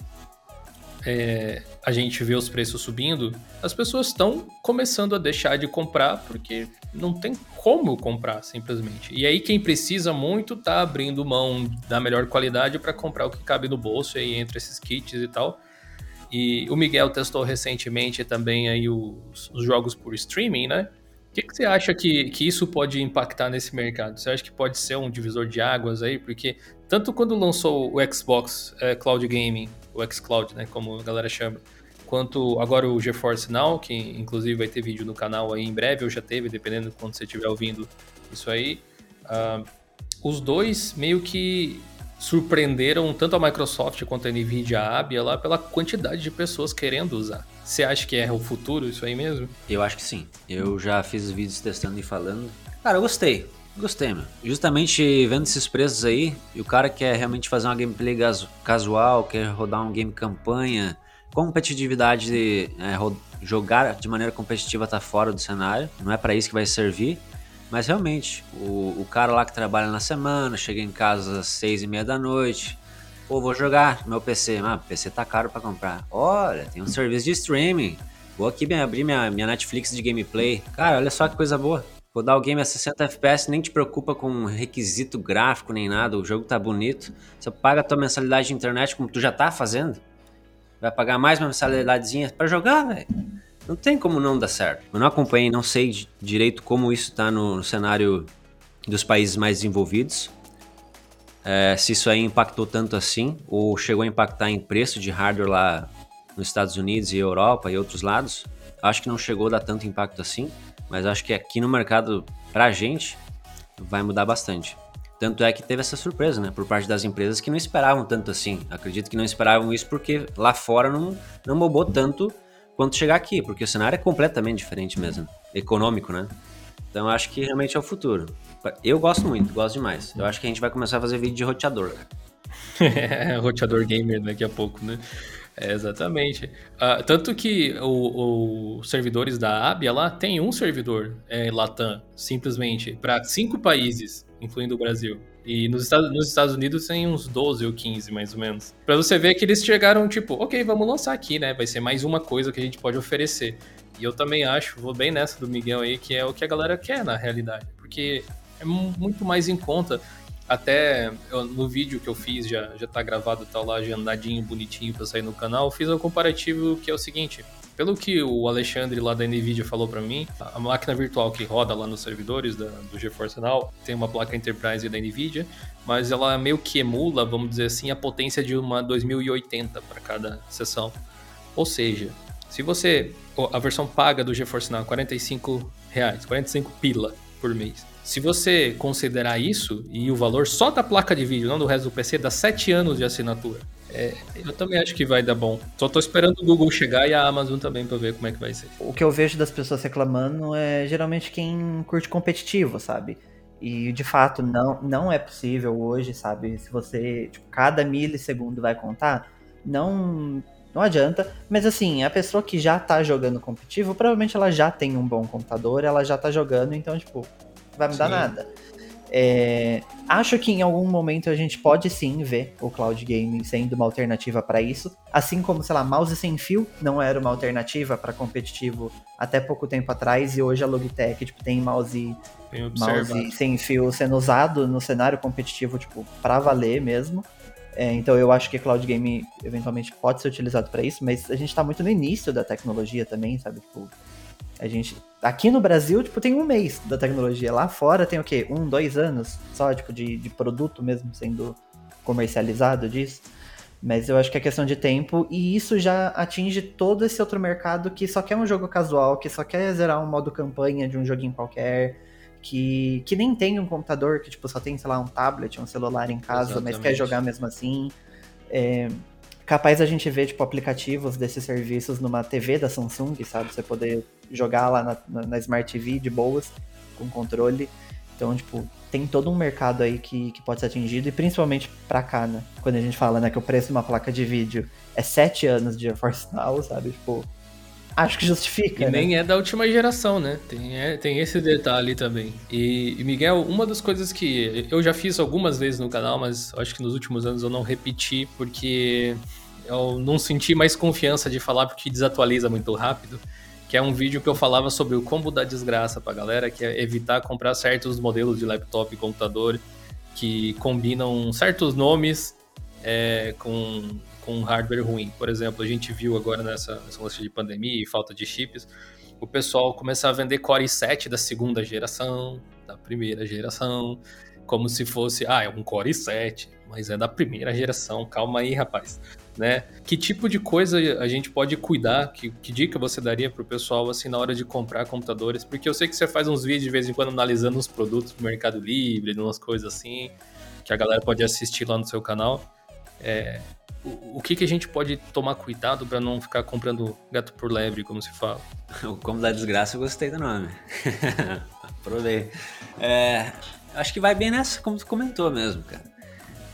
é, a gente ver os preços subindo, as pessoas estão começando a deixar de comprar porque não tem como comprar simplesmente. E aí quem precisa muito tá abrindo mão da melhor qualidade para comprar o que cabe no bolso aí entre esses kits e tal. E o Miguel testou recentemente também aí os, os jogos por streaming, né? O que, que, você acha que, que isso pode impactar nesse mercado? Você acha que pode ser um divisor de águas aí? Porque tanto quando lançou o Xbox é, Cloud Gaming, o xCloud, né, como a galera chama, quanto agora o GeForce Now, que inclusive vai ter vídeo no canal aí em breve, ou já teve, dependendo de quando você estiver ouvindo isso aí, uh, os dois meio que surpreenderam tanto a Microsoft quanto a Nvidia Abia lá pela quantidade de pessoas querendo usar. Você acha que é o futuro isso aí mesmo? Eu acho que sim. Eu já fiz vídeos testando e falando. Cara, eu gostei. Gostei, meu. Justamente vendo esses preços aí, e o cara quer realmente fazer uma gameplay casual, quer rodar um game campanha, competitividade, é, jogar de maneira competitiva tá fora do cenário, não é para isso que vai servir. Mas realmente, o, o cara lá que trabalha na semana, chega em casa às seis e meia da noite, pô, vou jogar meu PC. Ah, PC tá caro para comprar. Olha, tem um serviço de streaming. Vou aqui abrir minha, minha Netflix de gameplay. Cara, olha só que coisa boa. Rodar o game a 60 FPS, nem te preocupa com requisito gráfico nem nada, o jogo tá bonito. Você paga a tua mensalidade de internet como tu já tá fazendo. Vai pagar mais uma mensalidadezinha para jogar, velho. Não tem como não dar certo. Eu não acompanhei, não sei direito como isso está no, no cenário dos países mais desenvolvidos. É, se isso aí impactou tanto assim, ou chegou a impactar em preço de hardware lá nos Estados Unidos e Europa e outros lados. Acho que não chegou a dar tanto impacto assim, mas acho que aqui no mercado, pra gente, vai mudar bastante. Tanto é que teve essa surpresa, né, por parte das empresas que não esperavam tanto assim. Acredito que não esperavam isso porque lá fora não, não bobou tanto quanto chegar aqui, porque o cenário é completamente diferente mesmo, econômico, né? Então acho que realmente é o futuro. Eu gosto muito, gosto demais. Eu acho que a gente vai começar a fazer vídeo de roteador, cara. <laughs> roteador gamer daqui a pouco, né? É, exatamente. Uh, tanto que os servidores da Abia lá tem um servidor é, Latam, simplesmente, para cinco países, incluindo o Brasil. E nos Estados, nos Estados Unidos tem uns 12 ou 15, mais ou menos. Pra você ver que eles chegaram, tipo, ok, vamos lançar aqui, né? Vai ser mais uma coisa que a gente pode oferecer. E eu também acho, vou bem nessa do Miguel aí, que é o que a galera quer na realidade. Porque é muito mais em conta. Até eu, no vídeo que eu fiz, já, já tá gravado, tá lá agendadinho, bonitinho pra sair no canal, fiz um comparativo que é o seguinte. Pelo que o Alexandre lá da NVIDIA falou para mim, a máquina virtual que roda lá nos servidores da, do GeForce Now tem uma placa Enterprise da NVIDIA, mas ela meio que emula, vamos dizer assim, a potência de uma 2080 para cada sessão. Ou seja, se você. A versão paga do GeForce Now é 45 reais, 45 pila por mês. Se você considerar isso e o valor só da placa de vídeo, não do resto do PC, dá 7 anos de assinatura. É, eu também acho que vai dar bom. Só tô esperando o Google chegar e a Amazon também para ver como é que vai ser. O que eu vejo das pessoas reclamando é geralmente quem curte competitivo, sabe? E de fato não, não é possível hoje, sabe? Se você, tipo, cada milissegundo vai contar, não não adianta. Mas assim, a pessoa que já tá jogando competitivo, provavelmente ela já tem um bom computador, ela já tá jogando, então, tipo, vai mudar sim. nada. É, acho que em algum momento a gente pode sim ver o cloud gaming sendo uma alternativa para isso, assim como, sei lá, mouse sem fio não era uma alternativa para competitivo até pouco tempo atrás e hoje a Logitech tipo, tem mouse, mouse sem fio sendo usado no cenário competitivo tipo para valer mesmo. É, então eu acho que cloud game eventualmente pode ser utilizado para isso, mas a gente está muito no início da tecnologia também, sabe? Tipo, a gente. Aqui no Brasil, tipo, tem um mês da tecnologia. Lá fora tem o quê? Um, dois anos só, tipo, de, de produto mesmo sendo comercializado disso. Mas eu acho que é questão de tempo e isso já atinge todo esse outro mercado que só quer um jogo casual, que só quer zerar um modo campanha de um joguinho qualquer, que, que nem tem um computador, que tipo, só tem, sei lá, um tablet, um celular em casa, Exatamente. mas quer jogar mesmo assim. É, capaz a gente ver, tipo, aplicativos desses serviços numa TV da Samsung, sabe? Você poder jogar lá na, na, Smart TV de boas, com controle. Então, tipo, tem todo um mercado aí que, que pode ser atingido, e principalmente pra cá, né? Quando a gente fala, né, que o preço de uma placa de vídeo é 7 anos de GeForce Now, sabe? Tipo, acho que justifica. E né? nem é da última geração, né? Tem, é, tem esse detalhe também. E, e, Miguel, uma das coisas que eu já fiz algumas vezes no canal, mas acho que nos últimos anos eu não repeti porque eu não senti mais confiança de falar porque desatualiza muito rápido. Que é um vídeo que eu falava sobre o combo da desgraça pra galera, que é evitar comprar certos modelos de laptop e computador que combinam certos nomes é, com com hardware ruim. Por exemplo, a gente viu agora nessa, nessa lance de pandemia e falta de chips, o pessoal começar a vender Core i7 da segunda geração, da primeira geração, como se fosse, ah, é um Core i7, mas é da primeira geração, calma aí, rapaz. Né? Que tipo de coisa a gente pode cuidar? Que, que dica você daria pro pessoal assim na hora de comprar computadores? Porque eu sei que você faz uns vídeos de vez em quando analisando os produtos do Mercado Livre, umas coisas assim, que a galera pode assistir lá no seu canal. É, o, que, que a gente pode tomar cuidado para não ficar comprando gato por lebre, como se fala? O Como da Desgraça eu gostei do nome. <laughs> Aprovei. É, acho que vai bem nessa, como tu comentou mesmo, cara.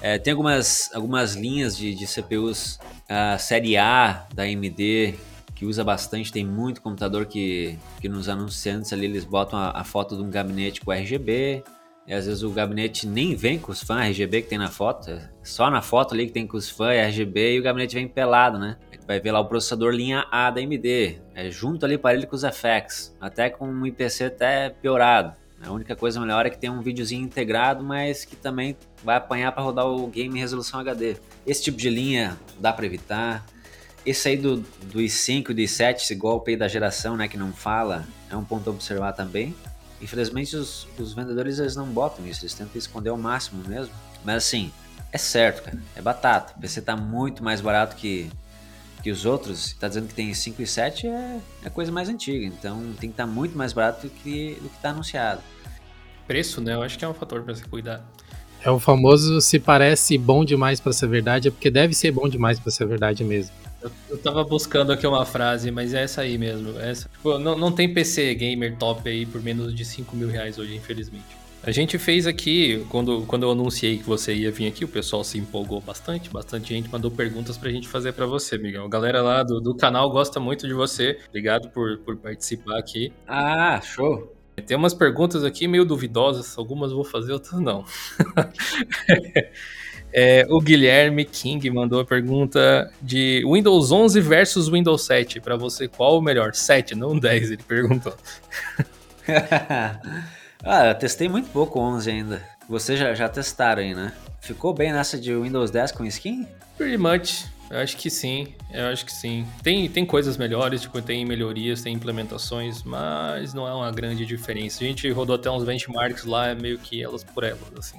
É, tem algumas, algumas linhas de, de CPUs, a série A da AMD, que usa bastante, tem muito computador que, que nos anunciantes ali eles botam a, a foto de um gabinete com RGB, e às vezes o gabinete nem vem com os fãs RGB que tem na foto, só na foto ali que tem com os fãs RGB e o gabinete vem pelado, né? Vai ver lá o processador linha A da AMD, é junto ali para ele com os FX, até com um IPC até piorado. A única coisa melhor é que tem um videozinho integrado, mas que também vai apanhar para rodar o game em resolução HD. Esse tipo de linha dá para evitar. Esse aí do, do i5 e do i7, esse golpe aí da geração, né, que não fala, é um ponto a observar também. Infelizmente os, os vendedores eles não botam isso, eles tentam esconder ao máximo mesmo. Mas assim, é certo, cara. É batata. O PC tá muito mais barato que, que os outros. Tá dizendo que tem 5 e 7 é, é coisa mais antiga. Então tem que estar tá muito mais barato do que, do que tá anunciado. Preço, né? Eu acho que é um fator para se cuidar. É o famoso se parece bom demais para ser verdade, é porque deve ser bom demais para ser verdade mesmo. Eu, eu tava buscando aqui uma frase, mas é essa aí mesmo. Essa, tipo, não, não tem PC gamer top aí por menos de 5 mil reais hoje, infelizmente. A gente fez aqui, quando, quando eu anunciei que você ia vir aqui, o pessoal se empolgou bastante, bastante gente mandou perguntas pra gente fazer para você, Miguel. A galera lá do, do canal gosta muito de você. Obrigado por, por participar aqui. Ah, show! Tem umas perguntas aqui meio duvidosas, algumas vou fazer, outras não. <laughs> é, o Guilherme King mandou a pergunta de Windows 11 versus Windows 7. Para você, qual o melhor? 7, não <laughs> 10, ele perguntou. <laughs> ah, eu testei muito pouco 11 ainda. Vocês já, já testaram aí, né? Ficou bem nessa de Windows 10 com skin? Pretty much. Eu acho que sim, eu acho que sim. Tem, tem coisas melhores, tipo, tem melhorias, tem implementações, mas não é uma grande diferença. A gente rodou até uns benchmarks lá, meio que elas por elas, assim.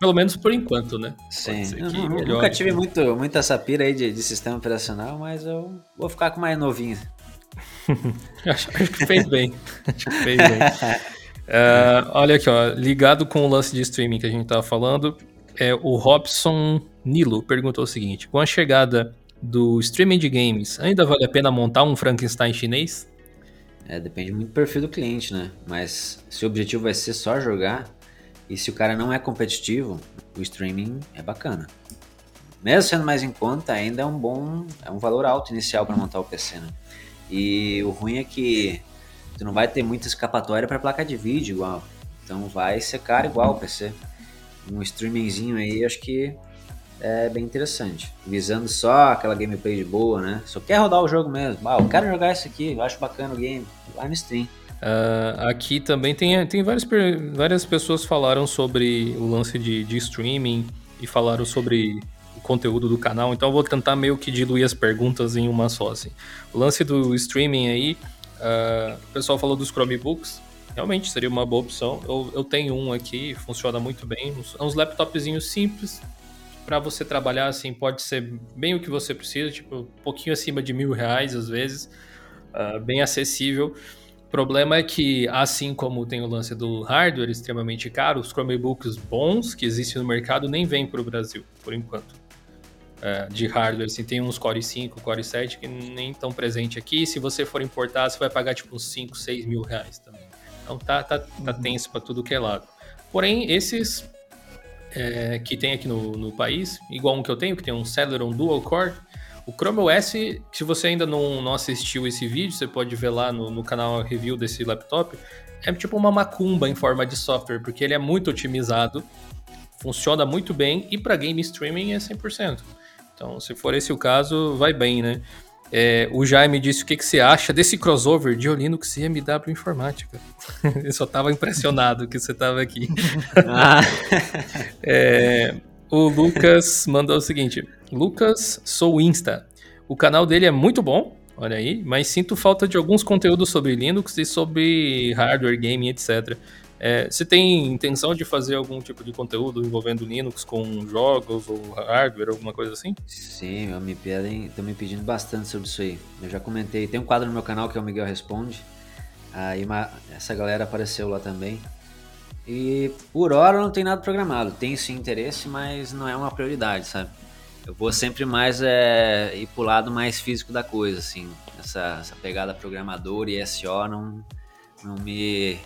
Pelo menos por enquanto, né? Sim. Uhum, nunca tive muito, muito essa pira aí de, de sistema operacional, mas eu vou ficar com mais novinho. <laughs> acho, acho, que fez bem. acho que fez bem. Uh, <laughs> olha aqui, ó, ligado com o lance de streaming que a gente tava falando, é, o Robson Nilo perguntou o seguinte: com a chegada do streaming de games, ainda vale a pena montar um Frankenstein chinês? É, depende muito do perfil do cliente, né? Mas se o objetivo vai ser só jogar, e se o cara não é competitivo, o streaming é bacana. Mesmo sendo mais em conta, ainda é um bom, é um valor alto inicial para montar o PC, né? E o ruim é que tu não vai ter muita escapatória para placa de vídeo igual. Então vai ser caro igual o PC um streamingzinho aí, acho que é bem interessante. Visando só aquela gameplay de boa, né? Só quer rodar o jogo mesmo. Ah, eu quero jogar isso aqui, eu acho bacana o game. Vai no stream. Uh, aqui também tem, tem várias, várias pessoas falaram sobre o lance de, de streaming e falaram sobre o conteúdo do canal, então eu vou tentar meio que diluir as perguntas em uma só. Assim. O lance do streaming aí, uh, o pessoal falou dos Chromebooks, realmente seria uma boa opção. Eu, eu tenho um aqui, funciona muito bem. É uns laptopzinhos simples para você trabalhar, assim, pode ser bem o que você precisa, tipo, um pouquinho acima de mil reais às vezes, uh, bem acessível. O problema é que, assim como tem o lance do hardware extremamente caro, os Chromebooks bons que existem no mercado nem vêm para o Brasil, por enquanto. Uh, de hardware, assim, tem uns Core 5, Core 7 que nem estão presentes aqui. Se você for importar, você vai pagar tipo uns 5, 6 mil reais também. Então tá, tá, tá uhum. tenso para tudo que é lado. Porém, esses é, que tem aqui no, no país, igual um que eu tenho, que tem um Celeron Dual Core, o Chrome OS, se você ainda não, não assistiu esse vídeo, você pode ver lá no, no canal review desse laptop, é tipo uma macumba em forma de software, porque ele é muito otimizado, funciona muito bem e para game streaming é 100%. Então, se for esse o caso, vai bem, né? É, o Jaime disse o que, que você acha desse crossover de Linux e MW Informática. <laughs> Eu só estava impressionado que você estava aqui. <laughs> Ah. <laughs> é, o Lucas mandou o seguinte: Lucas, sou Insta. O canal dele é muito bom, olha aí, mas sinto falta de alguns conteúdos sobre Linux e sobre hardware, game, etc. É, você tem intenção de fazer algum tipo de conteúdo envolvendo Linux com jogos ou hardware, alguma coisa assim? Sim, me pedem, estão me pedindo bastante sobre isso aí. Eu já comentei, tem um quadro no meu canal que é o Miguel Responde. Aí uma, essa galera apareceu lá também. E por hora não tem nada programado. Tem sim interesse, mas não é uma prioridade, sabe? Eu vou sempre mais é, ir pro lado mais físico da coisa, assim. Essa, essa pegada programador e SO não, não me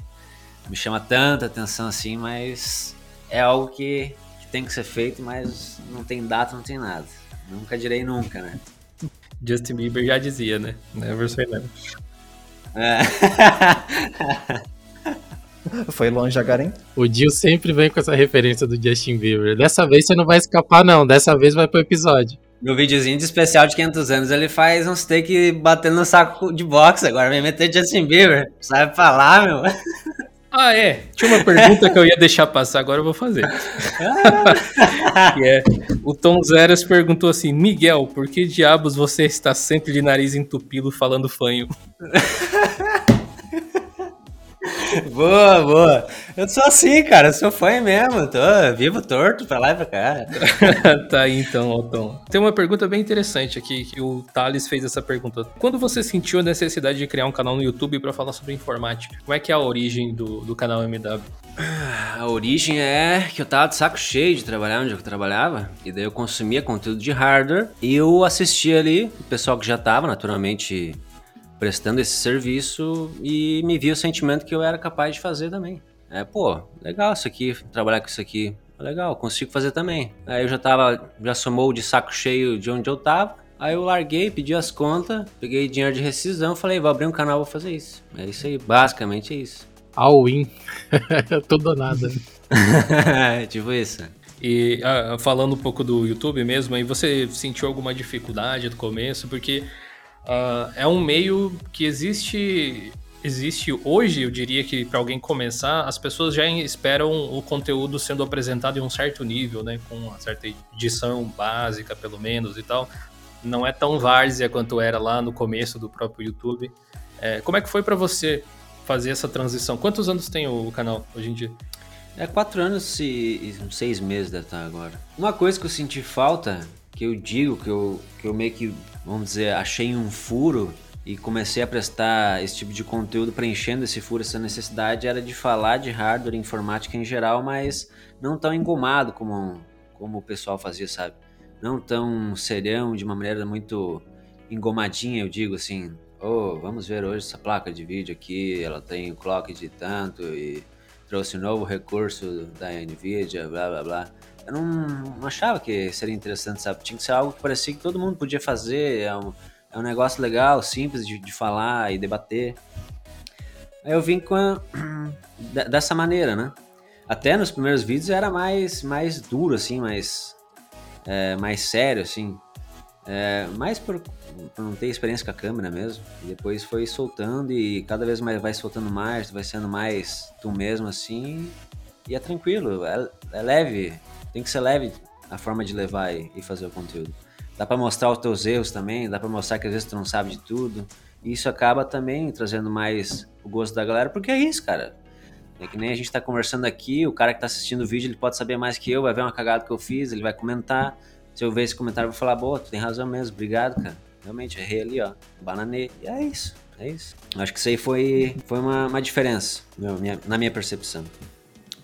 me chama tanta atenção assim, mas é algo que, que tem que ser feito, mas não tem data, não tem nada. Nunca direi nunca, né? Justin Bieber já dizia, né? Never say never. É. <laughs> <laughs> Foi longe agora, hein? O Dio sempre vem com essa referência do Justin Bieber. Dessa vez você não vai escapar, não. Dessa vez vai pro episódio. No videozinho de especial de 500 anos, ele faz uns take batendo no saco de boxe. Agora vem meter Justin Bieber. Sabe falar, meu? <laughs> Ah, é. Tinha uma pergunta que eu ia deixar passar, agora eu vou fazer. <laughs> é, o Tom Zeras perguntou assim: Miguel, por que diabos você está sempre de nariz entupido falando fanho? Boa, boa. Eu sou assim, cara. Eu sou fã mesmo. Tô vivo torto pra lá e pra cá. <laughs> tá aí então, Otton. Tem uma pergunta bem interessante aqui, que o Thales fez essa pergunta. Quando você sentiu a necessidade de criar um canal no YouTube para falar sobre informática? Como é que é a origem do, do canal MW? A origem é que eu tava de saco cheio de trabalhar onde eu trabalhava, e daí eu consumia conteúdo de hardware, e eu assistia ali o pessoal que já tava naturalmente prestando esse serviço e me vi o sentimento que eu era capaz de fazer também. É, pô, legal isso aqui, trabalhar com isso aqui, legal, consigo fazer também. Aí eu já tava, já somou de saco cheio de onde eu tava, aí eu larguei, pedi as contas, peguei dinheiro de rescisão, falei, vou abrir um canal, vou fazer isso. É isso aí, basicamente é isso. All-in, tudo ou nada. tipo isso. E ah, falando um pouco do YouTube mesmo, aí você sentiu alguma dificuldade no começo? Porque Uh, é um meio que existe existe hoje, eu diria que para alguém começar, as pessoas já esperam o conteúdo sendo apresentado em um certo nível, né, com uma certa edição básica, pelo menos e tal. Não é tão várzea quanto era lá no começo do próprio YouTube. É, como é que foi para você fazer essa transição? Quantos anos tem o canal hoje em dia? É quatro anos e seis meses deve estar agora. Uma coisa que eu senti falta, que eu digo que eu, que eu meio que vamos dizer, achei um furo e comecei a prestar esse tipo de conteúdo preenchendo esse furo, essa necessidade era de falar de hardware informática em geral, mas não tão engomado como, como o pessoal fazia, sabe? Não tão serião, de uma maneira muito engomadinha, eu digo assim, oh, vamos ver hoje essa placa de vídeo aqui, ela tem o clock de tanto e trouxe um novo recurso da NVIDIA, blá blá blá eu não, achava que seria interessante, sabe? Tinha que ser algo que parecia que todo mundo podia fazer, é um, é um negócio legal, simples de, de falar e debater. Aí eu vim com a, <clears throat> dessa maneira, né? Até nos primeiros vídeos era mais, mais duro, assim, mais, é, mais sério, assim. É, mais por, por, não ter experiência com a câmera mesmo. E depois foi soltando e cada vez mais vai soltando mais, vai sendo mais tu mesmo, assim. E é tranquilo, é, é leve tem que ser leve a forma de levar e, fazer o conteúdo. Dá para mostrar os teus erros também, dá para mostrar que às vezes tu não sabe de tudo. E isso acaba também trazendo mais o gosto da galera, porque é isso, cara. É que nem a gente tá conversando aqui, o cara que tá assistindo o vídeo, ele pode saber mais que eu, vai ver uma cagada que eu fiz, ele vai comentar. Se eu ver esse comentário, eu vou falar, boa, tu tem razão mesmo, obrigado, cara. Realmente, errei ali, ó. Bananei. E é isso, é isso. Acho que isso aí foi, foi uma, uma diferença, minha, na minha percepção.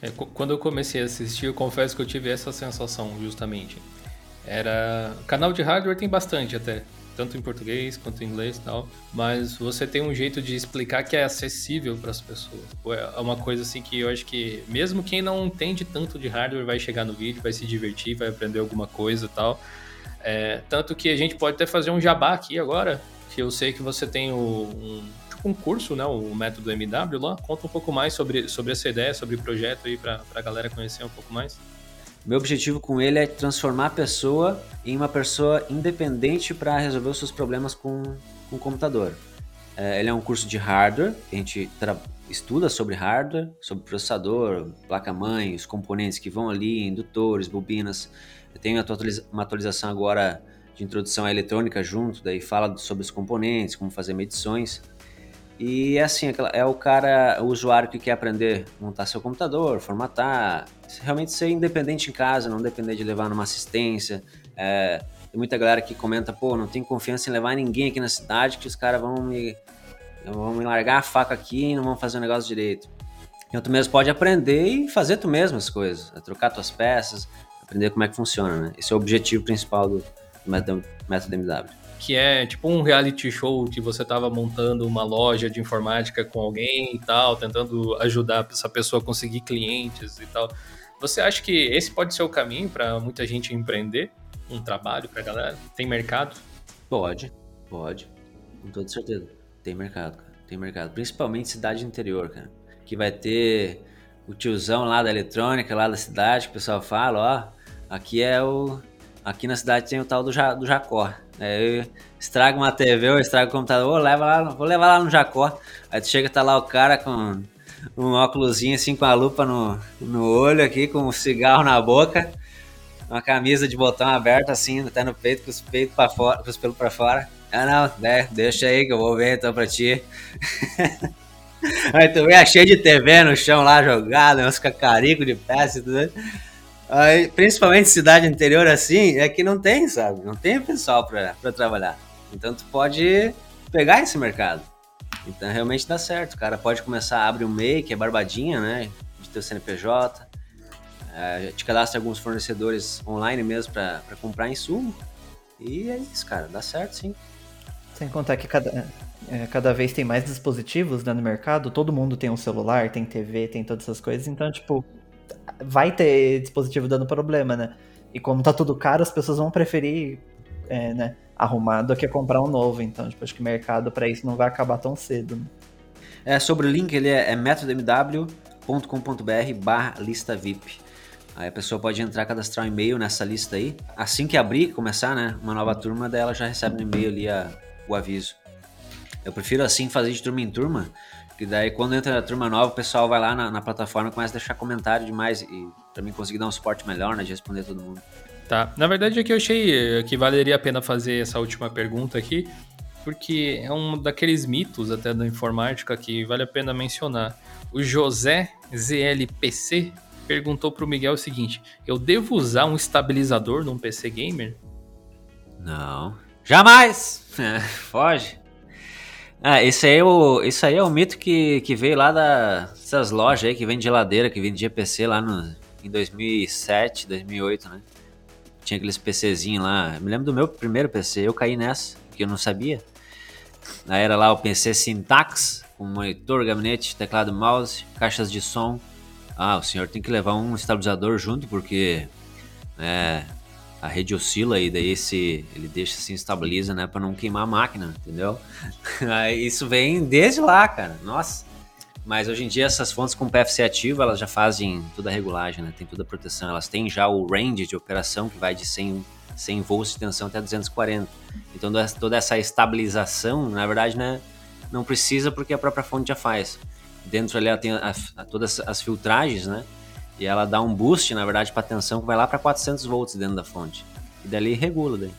É, quando eu comecei a assistir, eu confesso que eu tive essa sensação, justamente. Era. Canal de hardware tem bastante até. Tanto em português quanto em inglês e tal. Mas você tem um jeito de explicar que é acessível para as pessoas. É uma coisa assim que eu acho que, mesmo quem não entende tanto de hardware, vai chegar no vídeo, vai se divertir, vai aprender alguma coisa e tal. É, tanto que a gente pode até fazer um jabá aqui agora, que eu sei que você tem o, um, um curso, né, o método MW lá. Conta um pouco mais sobre, sobre essa ideia, sobre o projeto aí para a galera conhecer um pouco mais. Meu objetivo com ele é transformar a pessoa em uma pessoa independente para resolver os seus problemas com, com o computador. É, ele é um curso de hardware, a gente estuda sobre hardware, sobre processador, placa-mãe, os componentes que vão ali, indutores, bobinas. Eu tenho uma atualização agora de introdução à eletrônica junto, daí fala sobre os componentes, como fazer medições. E é assim, é o cara, o usuário que quer aprender a montar seu computador, formatar, realmente ser independente em casa, não depender de levar numa assistência. É, tem muita galera que comenta, pô, não tenho confiança em levar ninguém aqui na cidade, que os caras vão me, vão me largar a faca aqui e não vão fazer o negócio direito. Então tu mesmo pode aprender e fazer tu mesmo as coisas, é trocar tuas peças, aprender como é que funciona, né? Esse é o objetivo principal do, do método, método MW que é tipo um reality show que você estava montando uma loja de informática com alguém e tal, tentando ajudar essa pessoa a conseguir clientes e tal. Você acha que esse pode ser o caminho para muita gente empreender um trabalho para galera? Tem mercado? Pode, pode. Com toda certeza. Tem mercado, cara. Tem mercado. Principalmente cidade interior, cara. Que vai ter o tiozão lá da eletrônica, lá da cidade, que o pessoal fala, ó, aqui é o. Aqui na cidade tem o tal do, ja, do Jacó. É, estraga uma TV ou estraga o computador, leva lá, vou levar lá no Jacó. Aí tu chega, tá lá o cara com um óculosinho assim com a lupa no, no olho aqui, com um cigarro na boca, uma camisa de botão aberto assim, até no peito, com os peitos para fora, com os pelos para fora. Ah não, né, deixa aí que eu vou ver então pra ti. <laughs> Aí tu vê cheio de TV no chão lá jogado, uns cacaricos de peça e tudo. Aí, principalmente cidade interior assim, é que não tem, sabe? Não tem pessoal pra trabalhar. Então tu pode pegar esse mercado. Então realmente dá certo. Cara pode começar a abrir um MEI, que é barbadinha, né? De teu CNPJ. É, te cadastra alguns fornecedores online mesmo para comprar insumo. E é isso, cara. Dá certo sim. Sem contar que cada, é, cada vez tem mais dispositivos né, no mercado, todo mundo tem um celular, tem TV, tem todas essas coisas, então, tipo, vai ter dispositivo dando problema, né? E como tá tudo caro, as pessoas vão preferir, é, né, arrumar do que comprar um novo. Então, tipo, acho que o mercado para isso não vai acabar tão cedo. Né? É, sobre o link, ele é, é metodomw.com.br barra lista VIP. Aí a pessoa pode entrar, cadastrar um e-mail nessa lista aí. Assim que abrir, começar, né, uma nova turma, daí ela já recebe no e-mail ali a, o aviso. Eu prefiro assim fazer de turma em turma, que daí quando entra a turma nova, o pessoal vai lá na, na plataforma e começa a deixar comentário demais e para mim conseguir dar um suporte melhor, né, de responder todo mundo. Tá. Na verdade, é que eu achei que valeria a pena fazer essa última pergunta aqui, porque é um daqueles mitos até da informática que vale a pena mencionar. O José ZLPC perguntou para o Miguel o seguinte: eu devo usar um estabilizador num PC gamer? Não. Jamais! <laughs> É, foge. Ah, esse aí é o, isso aí é o mito que, que veio lá dessas lojas aí que vende geladeira, que vendia PC lá no, em 2007, 2008, né? Tinha aqueles PCzinhos lá. me lembro do meu primeiro PC, eu caí nessa, que eu não sabia. Aí era lá o PC Syntax, com monitor, gabinete, teclado, mouse, caixas de som. Ah, o senhor tem que levar um estabilizador junto, porque é, a rede oscila e daí esse, ele deixa assim, estabiliza, né, para não queimar a máquina, entendeu? <laughs> Isso vem desde lá, cara. Nossa. Mas hoje em dia essas fontes com PFC ativo, elas já fazem toda a regulagem, né? Tem toda a proteção. Elas têm já o range de operação que vai de 100, 100 volts de tensão até 240. Então toda essa estabilização, na verdade, né, não precisa porque a própria fonte já faz. Dentro ali ela tem a, a, todas as filtragens, né? E ela dá um boost, na verdade, para a tensão que vai lá para 400 volts dentro da fonte. E dali regula daí.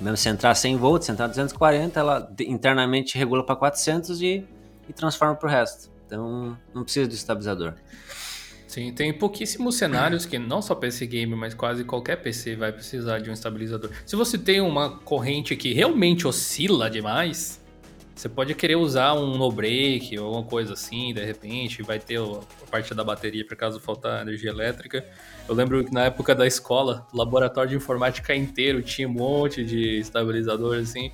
Mesmo se entrar 100 volts, se entrar 240, ela internamente regula para 400 e, e transforma para o resto. Então não precisa do estabilizador. Sim, tem pouquíssimos cenários que não só PC game, mas quase qualquer PC vai precisar de um estabilizador. Se você tem uma corrente que realmente oscila demais, você pode querer usar um no break ou alguma coisa assim, de repente, vai ter a parte da bateria para caso faltar energia elétrica. Eu lembro que na época da escola, o laboratório de informática inteiro tinha um monte de estabilizadores assim.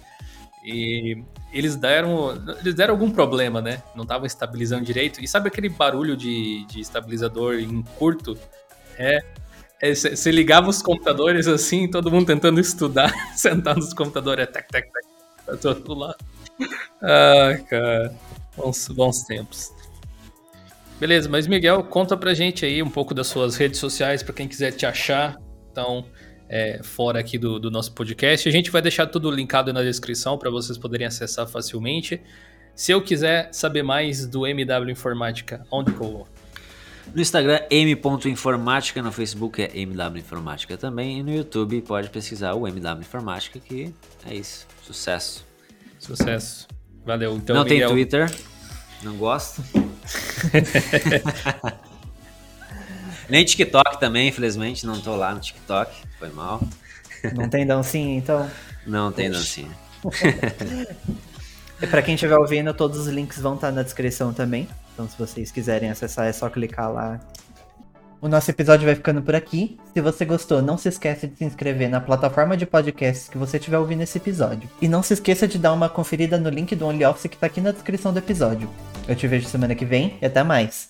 E eles deram, eles deram algum problema, né? Não estavam estabilizando direito. E sabe aquele barulho de, de estabilizador em curto? É. Você é, ligava os computadores assim, todo mundo tentando estudar, <laughs> sentado nos computadores, é tec, tec, tec, tá todo lá. Ai, cara. Bons, bons tempos. Beleza, mas Miguel, conta pra gente aí um pouco das suas redes sociais para quem quiser te achar. Então, é, fora aqui do, do, nosso podcast. A gente vai deixar tudo linkado na descrição para vocês poderem acessar facilmente. Se eu quiser saber mais do MW Informática, onde que eu vou? No Instagram, m.informática, no Facebook é MW Informática também, e no YouTube pode pesquisar o MW Informática, que é isso. Sucesso. Sucesso. Valeu. Então, não Miguel... tem Twitter, não gosto. <laughs> Nem TikTok também, infelizmente, não tô lá no TikTok, foi mal. Não tem dancinha, então? Não tem dancinha. <laughs> e pra quem estiver ouvindo, todos os links vão estar na descrição também. Então, se vocês quiserem acessar, é só clicar lá. O nosso episódio vai ficando por aqui. Se você gostou, não se esqueça de se inscrever na plataforma de podcasts que você estiver ouvindo esse episódio. E não se esqueça de dar uma conferida no link do OnlyOffice que está aqui na descrição do episódio. Eu te vejo semana que vem e até mais.